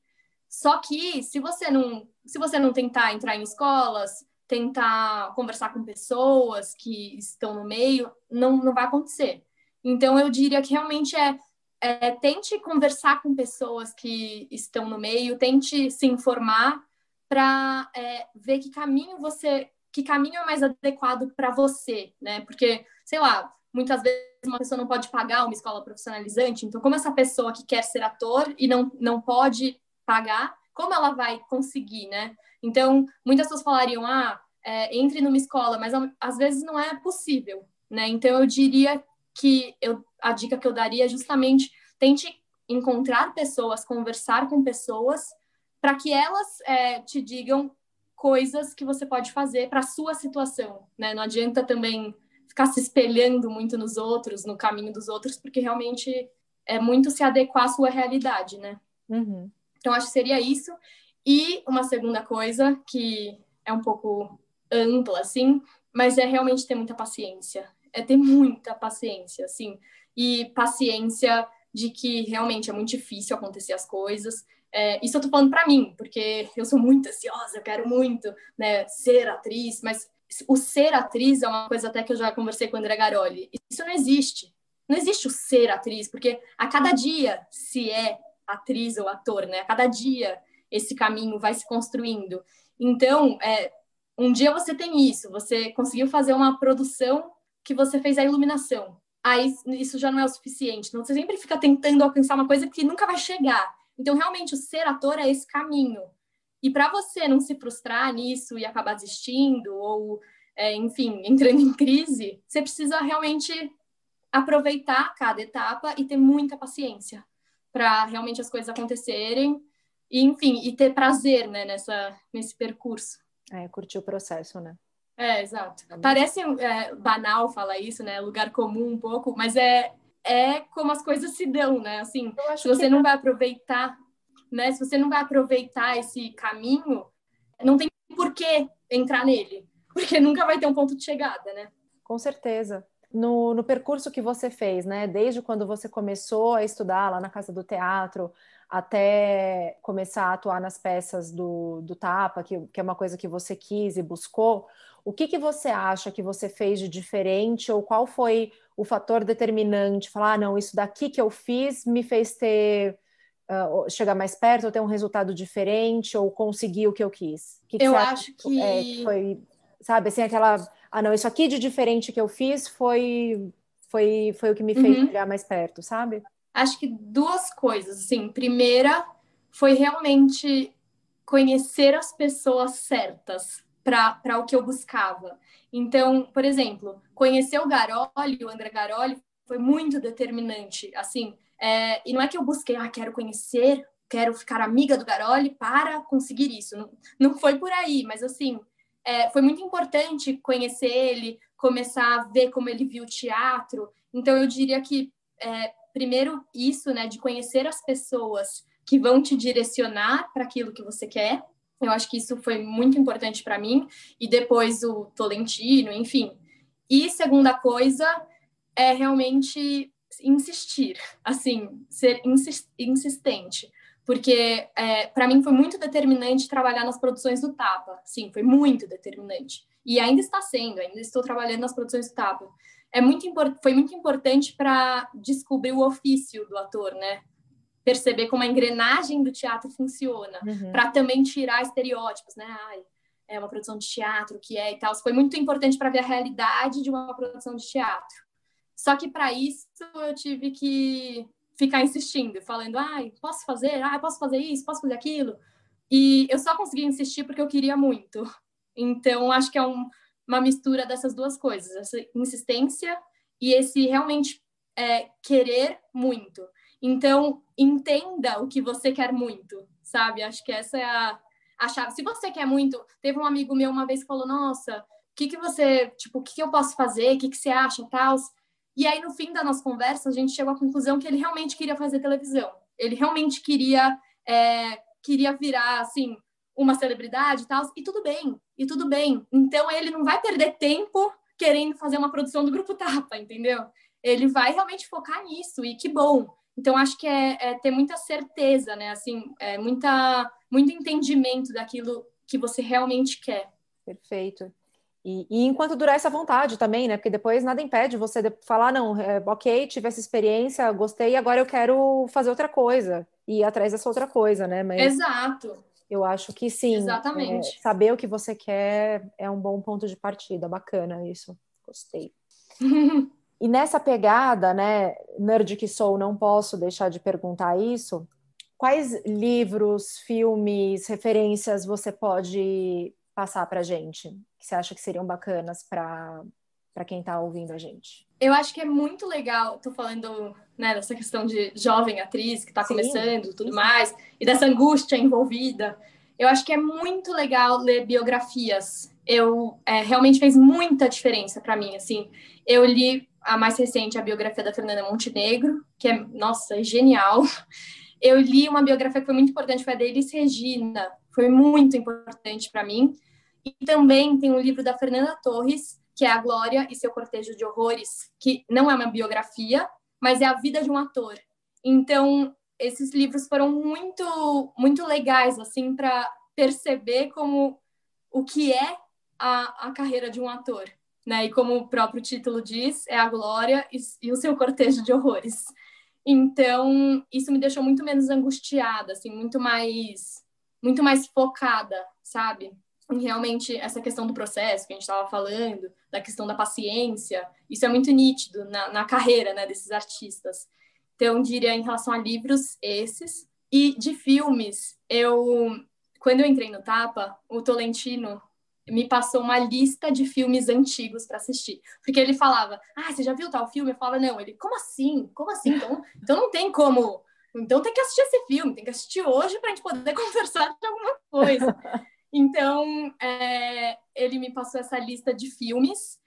Só que se você não, se você não tentar entrar em escolas, tentar conversar com pessoas que estão no meio, não, não vai acontecer. Então eu diria que realmente é, é tente conversar com pessoas que estão no meio, tente se informar para é, ver que caminho você, que caminho é mais adequado para você, né? Porque sei lá, muitas vezes uma pessoa não pode pagar uma escola profissionalizante, então como essa pessoa que quer ser ator e não, não pode pagar, como ela vai conseguir, né? Então, muitas pessoas falariam, ah, é, entre numa escola, mas às vezes não é possível, né? Então, eu diria que eu, a dica que eu daria é justamente tente encontrar pessoas, conversar com pessoas, para que elas é, te digam coisas que você pode fazer para a sua situação, né? Não adianta também ficar se espelhando muito nos outros, no caminho dos outros, porque realmente é muito se adequar à sua realidade, né? Uhum. Então, acho que seria isso. E uma segunda coisa, que é um pouco ampla, assim, mas é realmente ter muita paciência. É ter muita paciência, assim. E paciência de que realmente é muito difícil acontecer as coisas. É, isso eu tô falando para mim, porque eu sou muito ansiosa, eu quero muito né, ser atriz, mas o ser atriz é uma coisa até que eu já conversei com o André Garoli. Isso não existe. Não existe o ser atriz, porque a cada dia se é atriz ou ator, né? A cada dia esse caminho vai se construindo. Então, é, um dia você tem isso, você conseguiu fazer uma produção que você fez a iluminação. Aí isso já não é o suficiente. Então, você sempre fica tentando alcançar uma coisa que nunca vai chegar. Então, realmente, o ser ator é esse caminho. E para você não se frustrar nisso e acabar desistindo, ou, é, enfim, entrando em crise, você precisa realmente aproveitar cada etapa e ter muita paciência para realmente as coisas acontecerem. E, enfim, e ter prazer né, nessa, nesse percurso. É, curtir o processo, né? É, exato. Parece é, banal falar isso, né? Lugar comum um pouco, mas é, é como as coisas se dão, né? Assim, se você não vai aproveitar né? Se você não vai aproveitar esse caminho, não tem por que entrar nele, porque nunca vai ter um ponto de chegada, né? Com certeza. No, no percurso que você fez, né? Desde quando você começou a estudar lá na Casa do Teatro, até começar a atuar nas peças do, do Tapa, que, que é uma coisa que você quis e buscou, o que, que você acha que você fez de diferente ou qual foi o fator determinante? Falar, ah, não, isso daqui que eu fiz me fez ter uh, chegar mais perto, ou ter um resultado diferente, ou conseguir o que eu quis? Que que eu acho que... É, que foi, sabe, assim, aquela... Ah, não, isso aqui de diferente que eu fiz foi, foi, foi o que me fez uhum. chegar mais perto, sabe? Acho que duas coisas, assim. Primeira foi realmente conhecer as pessoas certas para o que eu buscava. Então, por exemplo, conhecer o Garoli, o André Garoli, foi muito determinante. Assim, é, e não é que eu busquei, ah, quero conhecer, quero ficar amiga do Garoli para conseguir isso. Não, não foi por aí, mas assim, é, foi muito importante conhecer ele, começar a ver como ele viu o teatro. Então, eu diria que, é, primeiro, isso, né, de conhecer as pessoas que vão te direcionar para aquilo que você quer. Eu acho que isso foi muito importante para mim. E depois o Tolentino, enfim. E segunda coisa é realmente insistir, assim, ser insistente. Porque é, para mim foi muito determinante trabalhar nas produções do Tapa. Sim, foi muito determinante. E ainda está sendo, ainda estou trabalhando nas produções do Tapa. É muito foi muito importante para descobrir o ofício do ator, né? Perceber como a engrenagem do teatro funciona, uhum. para também tirar estereótipos, né? Ai, é uma produção de teatro, que é e tal. Foi muito importante para ver a realidade de uma produção de teatro. Só que para isso eu tive que ficar insistindo, falando, ai, posso fazer, ai, posso fazer isso, posso fazer aquilo. E eu só consegui insistir porque eu queria muito. Então, acho que é um, uma mistura dessas duas coisas, essa insistência e esse realmente é, querer muito. Então, entenda o que você quer muito, sabe? Acho que essa é a, a chave. Se você quer muito, teve um amigo meu uma vez que falou: Nossa, o que, que você, tipo, o que, que eu posso fazer? O que, que você acha? Tal. E aí, no fim da nossa conversa, a gente chegou à conclusão que ele realmente queria fazer televisão. Ele realmente queria, é, queria virar, assim, uma celebridade e tal. E tudo bem, e tudo bem. Então, ele não vai perder tempo querendo fazer uma produção do Grupo Tapa, entendeu? Ele vai realmente focar nisso, e que bom. Então, acho que é, é ter muita certeza, né? Assim, é muita, muito entendimento daquilo que você realmente quer. Perfeito. E, e, enquanto durar essa vontade também, né? Porque depois nada impede você de falar, não, é, ok, tive essa experiência, gostei, agora eu quero fazer outra coisa. E ir atrás dessa outra coisa, né? Mas Exato. Eu acho que sim. Exatamente. É, saber o que você quer é um bom ponto de partida. Bacana isso. Gostei. E nessa pegada, né, nerd que sou, não posso deixar de perguntar isso. Quais livros, filmes, referências você pode passar para gente que você acha que seriam bacanas para para quem está ouvindo a gente? Eu acho que é muito legal, tô falando né, dessa questão de jovem atriz que está começando tudo mais, e dessa angústia envolvida. Eu acho que é muito legal ler biografias. Eu é, realmente fez muita diferença para mim. Assim, eu li a mais recente, a biografia da Fernanda Montenegro, que é, nossa, é genial. Eu li uma biografia que foi muito importante, foi a da Elis Regina, foi muito importante para mim. E também tem um livro da Fernanda Torres, que é A Glória e seu Cortejo de Horrores, que não é uma biografia, mas é a vida de um ator. Então, esses livros foram muito muito legais assim para perceber como o que é a, a carreira de um ator né? E como o próprio título diz, é a glória e, e, o seu cortejo de horrores. Então, isso me deixou muito menos angustiada, assim, muito mais muito mais focada, sabe? Realmente essa questão do processo que a gente estava falando, da questão da paciência, isso é muito nítido na, na carreira, né, desses artistas. Então, diria em relação a livros, esses. E de filmes, eu quando eu entrei no Tapa, o Tolentino me passou uma lista de filmes antigos para assistir. Porque ele falava, ah, você já viu tal filme? Eu falava, não. Ele, como assim? Como assim? Então, então não tem como. Então tem que assistir esse filme, tem que assistir hoje para a gente poder conversar de alguma coisa. Então, é, ele me passou essa lista de filmes.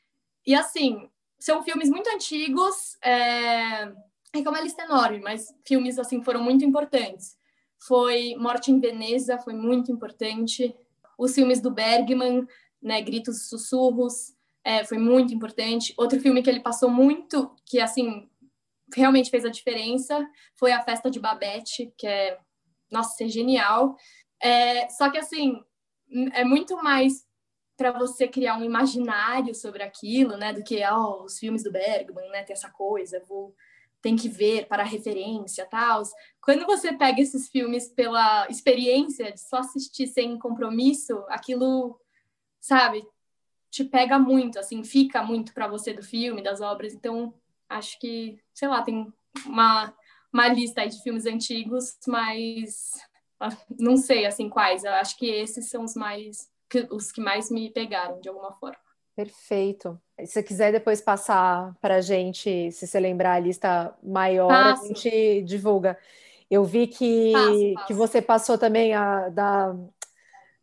E assim, são filmes muito antigos. É, é é uma lista enorme, mas filmes assim foram muito importantes. Foi Morte em Veneza, foi muito importante os filmes do Bergman, né, Gritos e Sussurros, é, foi muito importante. Outro filme que ele passou muito, que assim realmente fez a diferença, foi A Festa de Babette, que é, nossa, é genial. É, só que assim, é muito mais para você criar um imaginário sobre aquilo, né, do que oh, os filmes do Bergman, né, tem essa coisa, vou tem que ver para referência, tal. Quando você pega esses filmes pela experiência de só assistir sem compromisso, aquilo, sabe, te pega muito, assim, fica muito para você do filme, das obras. Então, acho que, sei lá, tem uma, uma lista de filmes antigos, mas não sei, assim, quais. Eu acho que esses são os mais, os que mais me pegaram, de alguma forma. Perfeito. Se você quiser depois passar para a gente, se você lembrar a lista maior, a gente divulga. Eu vi que, passo, passo. que você passou também a, da,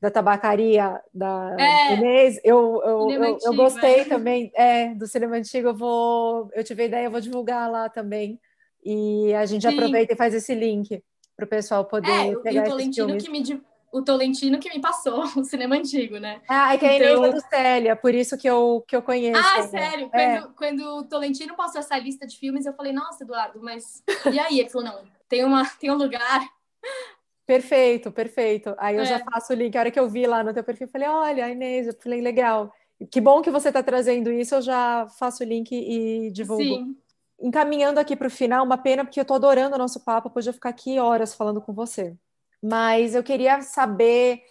da tabacaria da é, Inês. Eu, eu, eu, antigo, eu, gostei é. também é, do cinema antigo. Eu vou, eu tive a ideia, eu vou divulgar lá também. E a gente Sim. aproveita e faz esse link para o pessoal poder é, pegar e o Tolentino que me o Tolentino que me passou o cinema antigo, né? Ah, é que é então... a Inês do Célia, por isso que eu, que eu conheço. Ah, sério? É. Quando, quando o Tolentino passou essa lista de filmes, eu falei, nossa, Eduardo, mas e aí? Ele falou, não, tem, uma, tem um lugar. Perfeito, perfeito. Aí eu é. já faço o link. A hora que eu vi lá no teu perfil, eu falei, olha, a Inês, eu falei, legal. Que bom que você está trazendo isso, eu já faço o link e divulgo. Sim. Encaminhando aqui para o final, uma pena, porque eu estou adorando o nosso papo, podia ficar aqui horas falando com você mas eu queria saber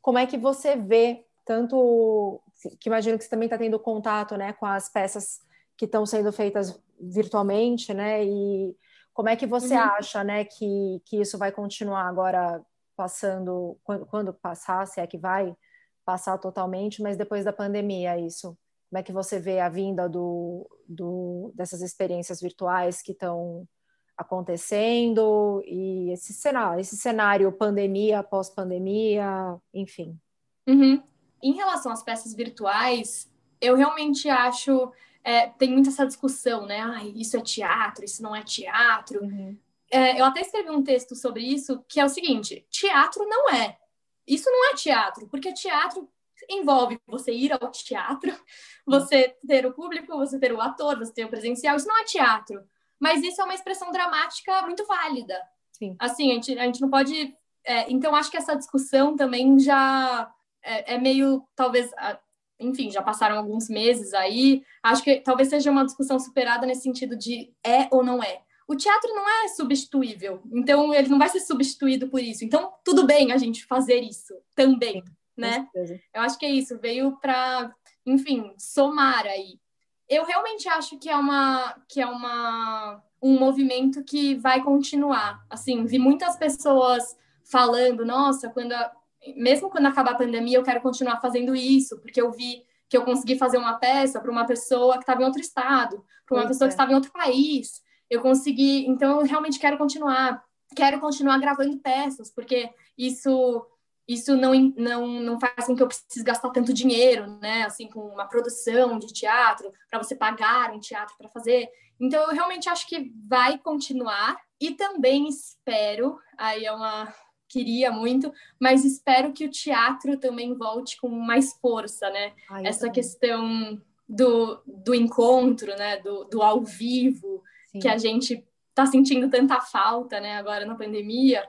como é que você vê, tanto que imagino que você também está tendo contato né, com as peças que estão sendo feitas virtualmente, né? E Como é que você uhum. acha, né, que, que isso vai continuar agora passando, quando, quando passar, se é que vai passar totalmente, mas depois da pandemia, isso? Como é que você vê a vinda do, do dessas experiências virtuais que estão acontecendo e esse cenário, esse cenário pandemia, pós-pandemia, enfim. Uhum. Em relação às peças virtuais, eu realmente acho é, tem muita essa discussão, né? Ah, isso é teatro, isso não é teatro. Uhum. É, eu até escrevi um texto sobre isso, que é o seguinte: teatro não é. Isso não é teatro, porque teatro envolve você ir ao teatro, você ter o público, você ter o ator, você ter o presencial. Isso não é teatro. Mas isso é uma expressão dramática muito válida. Sim. Assim, a gente, a gente não pode. É, então, acho que essa discussão também já é, é meio, talvez, enfim, já passaram alguns meses aí. Acho que talvez seja uma discussão superada nesse sentido de é ou não é o teatro não é substituível, então ele não vai ser substituído por isso. Então, tudo bem a gente fazer isso também, Sim, né? Eu acho que é isso, veio para, enfim, somar aí. Eu realmente acho que é uma que é uma um movimento que vai continuar. Assim, vi muitas pessoas falando, nossa, quando a, mesmo quando acabar a pandemia, eu quero continuar fazendo isso, porque eu vi que eu consegui fazer uma peça para uma pessoa que estava em outro estado, para uma pois pessoa é. que estava em outro país eu consegui, então eu realmente quero continuar, quero continuar gravando peças, porque isso isso não, não, não faz com que eu precise gastar tanto dinheiro, né? Assim, com uma produção de teatro, para você pagar um teatro para fazer. Então, eu realmente acho que vai continuar e também espero, aí é uma. Queria muito, mas espero que o teatro também volte com mais força, né? Ai, Essa também. questão do, do encontro, né? Do, do ao vivo, Sim. que a gente está sentindo tanta falta, né, agora na pandemia.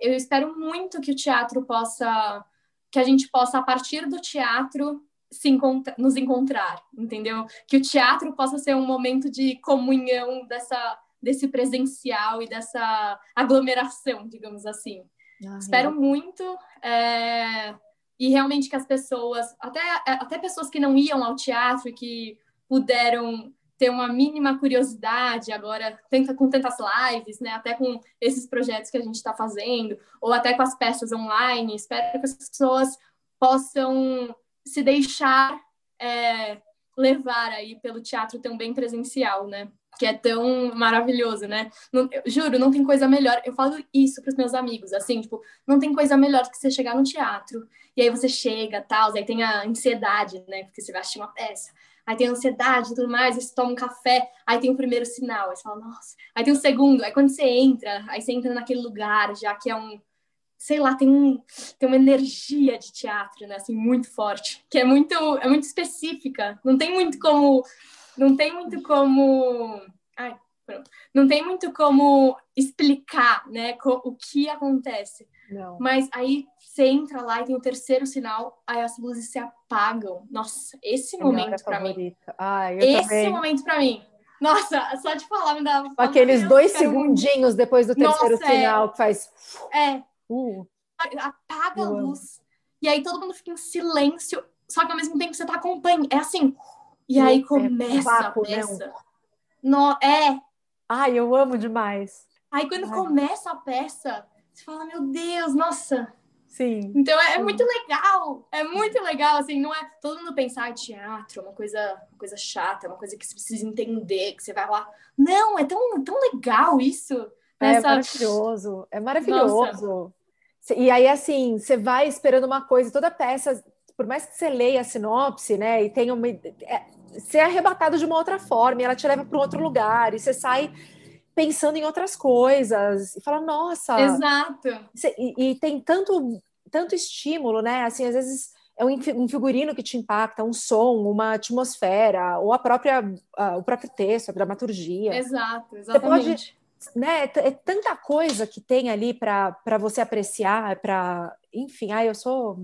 Eu espero muito que o teatro possa, que a gente possa, a partir do teatro, se encontra, nos encontrar, entendeu? Que o teatro possa ser um momento de comunhão dessa, desse presencial e dessa aglomeração, digamos assim. Ah, espero é. muito. É, e realmente que as pessoas, até, até pessoas que não iam ao teatro e que puderam ter uma mínima curiosidade agora, tenta, com tantas lives, né? Até com esses projetos que a gente está fazendo, ou até com as peças online. Espero que as pessoas possam se deixar é, levar aí pelo teatro também presencial, né? Que é tão maravilhoso, né? Não, eu, juro, não tem coisa melhor. Eu falo isso para os meus amigos, assim, tipo, não tem coisa melhor que você chegar no teatro e aí você chega, tal, aí tem a ansiedade, né? Porque você vai assistir uma peça aí tem ansiedade e tudo mais, aí você toma um café, aí tem o primeiro sinal, aí você fala, nossa, aí tem o segundo, aí quando você entra, aí você entra naquele lugar, já que é um, sei lá, tem, um, tem uma energia de teatro, né, assim, muito forte, que é muito, é muito específica, não tem muito como, não tem muito como, ai, pronto, não tem muito como explicar, né, o que acontece, não. Mas aí você entra lá e tem o terceiro sinal, aí as luzes se apagam. Nossa, esse é momento para mim. Ah, esse também. momento para mim. Nossa, só de falar me dá. Aqueles dois segundinhos depois do terceiro Nossa, é. sinal é. que faz. É. Uh. Apaga a luz. E aí todo mundo fica em silêncio. Só que ao mesmo tempo você tá acompanhando. É assim. E aí começa é, vapo, a peça. Né? No, é. Ai, eu amo demais. Aí quando Ai. começa a peça, você fala, meu Deus, nossa. Sim. Então é, é, muito legal, é muito legal, assim, não é todo mundo pensar teatro, é uma coisa, uma coisa chata, é uma coisa que você precisa entender, que você vai lá. Não, é tão, tão legal isso. É Essa... maravilhoso, é maravilhoso. Nossa. E aí, assim, você vai esperando uma coisa, toda peça, por mais que você leia a sinopse, né, e tenha uma. É, você é arrebatado de uma outra forma, e ela te leva para um outro lugar, e você sai pensando em outras coisas e fala, nossa. Exato. E, e, tem tanto, tanto estímulo, né? Assim, às vezes é um, figurino que te impacta, um som, uma atmosfera, ou a própria, uh, o próprio texto, a dramaturgia. Exato, exatamente. Você pode, né, é tanta coisa que tem ali para você apreciar, para. Enfim, ah, eu sou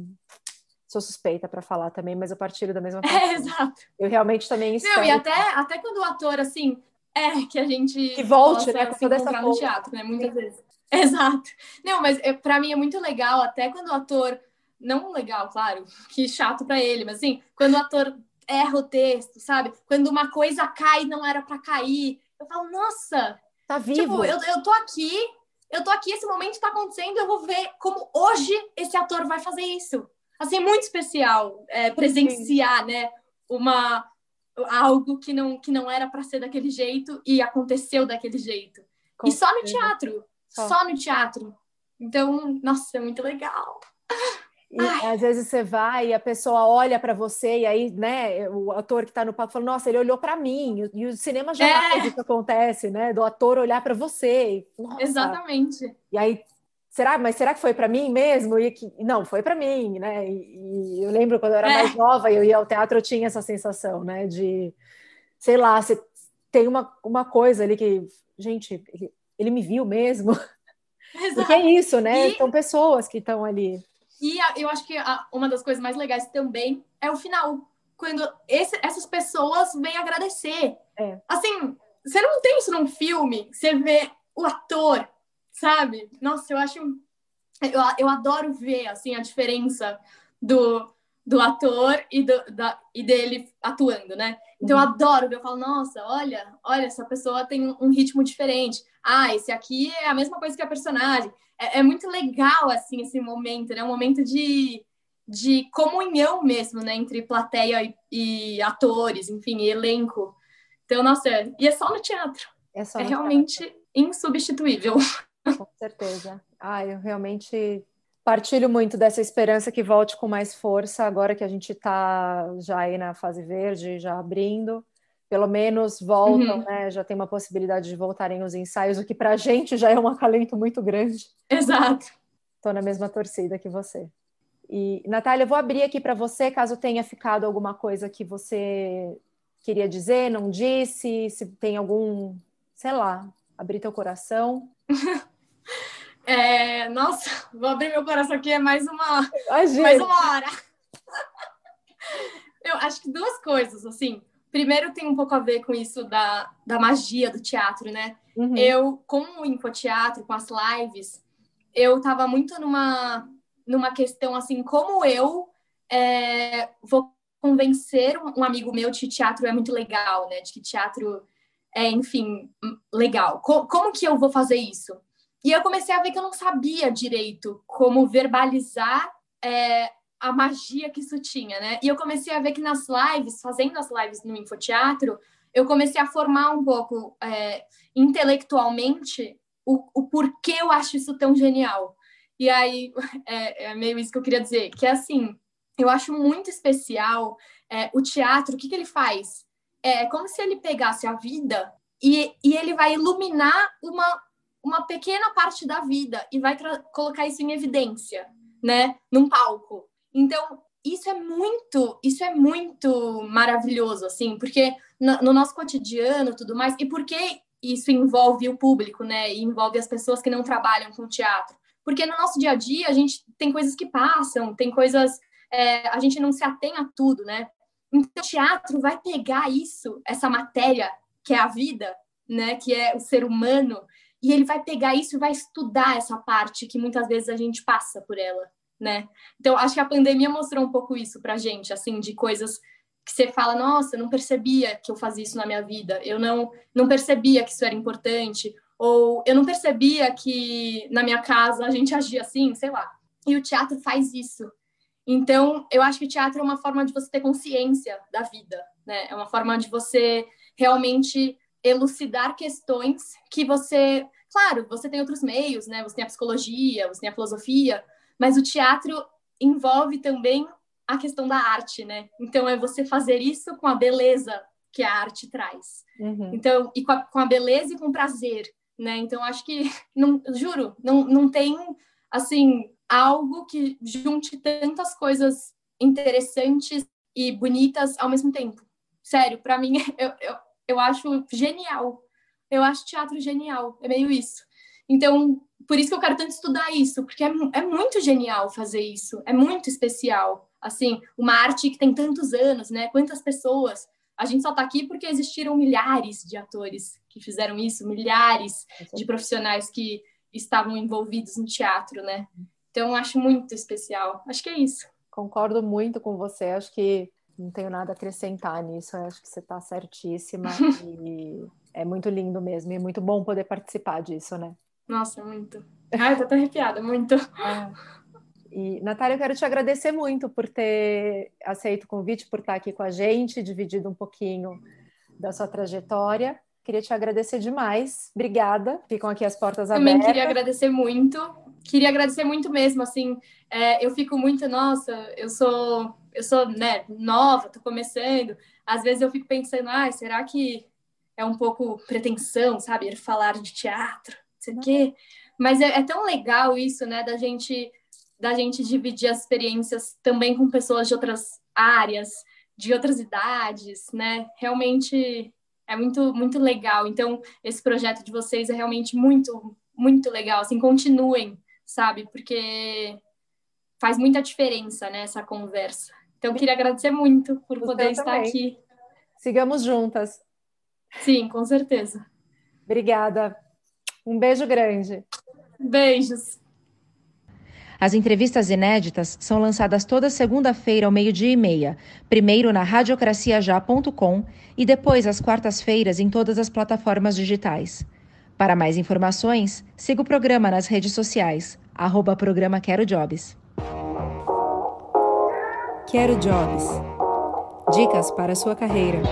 sou suspeita para falar também, mas eu partilho da mesma coisa. É, exato. Eu realmente também espero. Não, e até, até quando o ator, assim, é, que a gente. Que volte, né? Se encontrar no teatro, né? Muitas vezes. Exato. Não, mas é, para mim é muito legal, até quando o ator. Não legal, claro, que chato para ele, mas assim, quando o ator erra o texto, sabe? Quando uma coisa cai não era para cair. Eu falo, nossa, Tá vivo. Tipo, eu, eu tô aqui, eu tô aqui, esse momento tá acontecendo, eu vou ver como hoje esse ator vai fazer isso. Assim, é muito especial é, presenciar, Sim. né? Uma, algo que não, que não era para ser daquele jeito e aconteceu daquele jeito. Com e só no teatro. Só. só no teatro. Então, nossa, é muito legal. E Ai. às vezes você vai e a pessoa olha para você, e aí, né, o ator que está no palco fala, nossa, ele olhou para mim. E o cinema já é. isso acontece, né? Do ator olhar para você. Nossa. Exatamente. E aí, será, mas será que foi para mim mesmo? E que, não, foi para mim, né? E, e, eu lembro quando eu era é. mais nova e eu ia ao teatro, eu tinha essa sensação, né? De, sei lá, você tem uma, uma coisa ali que, gente, ele, ele me viu mesmo. Exato. Porque é isso, né? E... São pessoas que estão ali. E a, eu acho que a, uma das coisas mais legais também é o final, quando esse, essas pessoas vêm agradecer. É. Assim, você não tem isso num filme, você vê o ator, sabe? Nossa, eu acho. Eu, eu adoro ver assim a diferença do, do ator e, do, da, e dele atuando, né? Então eu uhum. adoro ver, eu falo, nossa, olha, olha, essa pessoa tem um ritmo diferente. Ah, esse aqui é a mesma coisa que a personagem é, é, muito legal, assim, esse momento, né? Um momento de, de comunhão mesmo, né? Entre plateia e, e atores, enfim, e elenco. Então, nossa, e é só no teatro. É, só é realmente teatro. insubstituível. Com certeza. Ah, eu realmente partilho muito dessa esperança que volte com mais força agora que a gente está já aí na fase verde, já abrindo pelo menos voltam, uhum. né? Já tem uma possibilidade de voltarem os ensaios, o que para a gente já é um acalento muito grande. Exato. Estou na mesma torcida que você. E, Natália, eu vou abrir aqui para você, caso tenha ficado alguma coisa que você queria dizer, não disse, se tem algum, sei lá, abrir teu coração. É, nossa, vou abrir meu coração aqui, é mais uma, Imagina. mais uma hora. Eu acho que duas coisas, assim primeiro tem um pouco a ver com isso da, da magia do teatro, né? Uhum. Eu, com o infoteatro, com as lives, eu tava muito numa, numa questão assim, como eu é, vou convencer um amigo meu de que teatro é muito legal, né? De que teatro é, enfim, legal. Co como que eu vou fazer isso? E eu comecei a ver que eu não sabia direito como verbalizar é, a magia que isso tinha, né? E eu comecei a ver que nas lives, fazendo as lives no Infoteatro, eu comecei a formar um pouco é, intelectualmente o, o porquê eu acho isso tão genial. E aí, é, é, meio isso que eu queria dizer, que é assim, eu acho muito especial é, o teatro, o que, que ele faz? É como se ele pegasse a vida e, e ele vai iluminar uma, uma pequena parte da vida e vai colocar isso em evidência, né? Num palco. Então, isso é muito, isso é muito maravilhoso, assim, porque no, no nosso cotidiano tudo mais, e porque isso envolve o público, né? E envolve as pessoas que não trabalham com teatro. Porque no nosso dia a dia a gente tem coisas que passam, tem coisas. É, a gente não se atém a tudo, né? Então, o teatro vai pegar isso, essa matéria que é a vida, né? Que é o ser humano, e ele vai pegar isso e vai estudar essa parte que muitas vezes a gente passa por ela né? Então, acho que a pandemia mostrou um pouco isso pra gente, assim, de coisas que você fala, nossa, não percebia que eu fazia isso na minha vida, eu não, não percebia que isso era importante, ou eu não percebia que na minha casa a gente agia assim, sei lá. E o teatro faz isso. Então, eu acho que o teatro é uma forma de você ter consciência da vida, né? É uma forma de você realmente elucidar questões que você, claro, você tem outros meios, né? Você tem a psicologia, você tem a filosofia, mas o teatro envolve também a questão da arte, né? Então é você fazer isso com a beleza que a arte traz. Uhum. Então, e com a, com a, beleza e com prazer, né? Então acho que não juro, não, não tem assim algo que junte tantas coisas interessantes e bonitas ao mesmo tempo. Sério, para mim eu, eu, eu acho genial. Eu acho teatro genial. É meio isso. Então, por isso que eu quero tanto estudar isso, porque é, é muito genial fazer isso, é muito especial. Assim, uma arte que tem tantos anos, né? Quantas pessoas. A gente só está aqui porque existiram milhares de atores que fizeram isso, milhares de profissionais que estavam envolvidos no teatro, né? Então, acho muito especial. Acho que é isso. Concordo muito com você. Acho que não tenho nada a acrescentar nisso. Acho que você está certíssima. e é muito lindo mesmo e é muito bom poder participar disso, né? Nossa, muito. Ai, tô até arrepiada, muito. É. E, Natália, eu quero te agradecer muito por ter aceito o convite, por estar aqui com a gente, dividido um pouquinho da sua trajetória. Queria te agradecer demais. Obrigada. Ficam aqui as portas abertas. Também queria agradecer muito. Queria agradecer muito mesmo, assim, é, eu fico muito, nossa, eu sou, eu sou, né, nova, tô começando. Às vezes eu fico pensando, ah, será que é um pouco pretensão, sabe? Falar de teatro, não sei o quê. Mas é, é tão legal isso, né, da gente da gente dividir as experiências também com pessoas de outras áreas, de outras idades, né? Realmente é muito muito legal. Então, esse projeto de vocês é realmente muito muito legal. Assim, continuem, sabe? Porque faz muita diferença, né, essa conversa. Então, queria agradecer muito por poder estar também. aqui. Sigamos juntas. Sim, com certeza. Obrigada. Um beijo grande. Beijos. As entrevistas inéditas são lançadas toda segunda-feira ao meio-dia e meia, primeiro na radiocraciajá.com e depois às quartas-feiras em todas as plataformas digitais. Para mais informações, siga o programa nas redes sociais, arroba programa Quero Jobs. Quero Jobs. Dicas para sua carreira.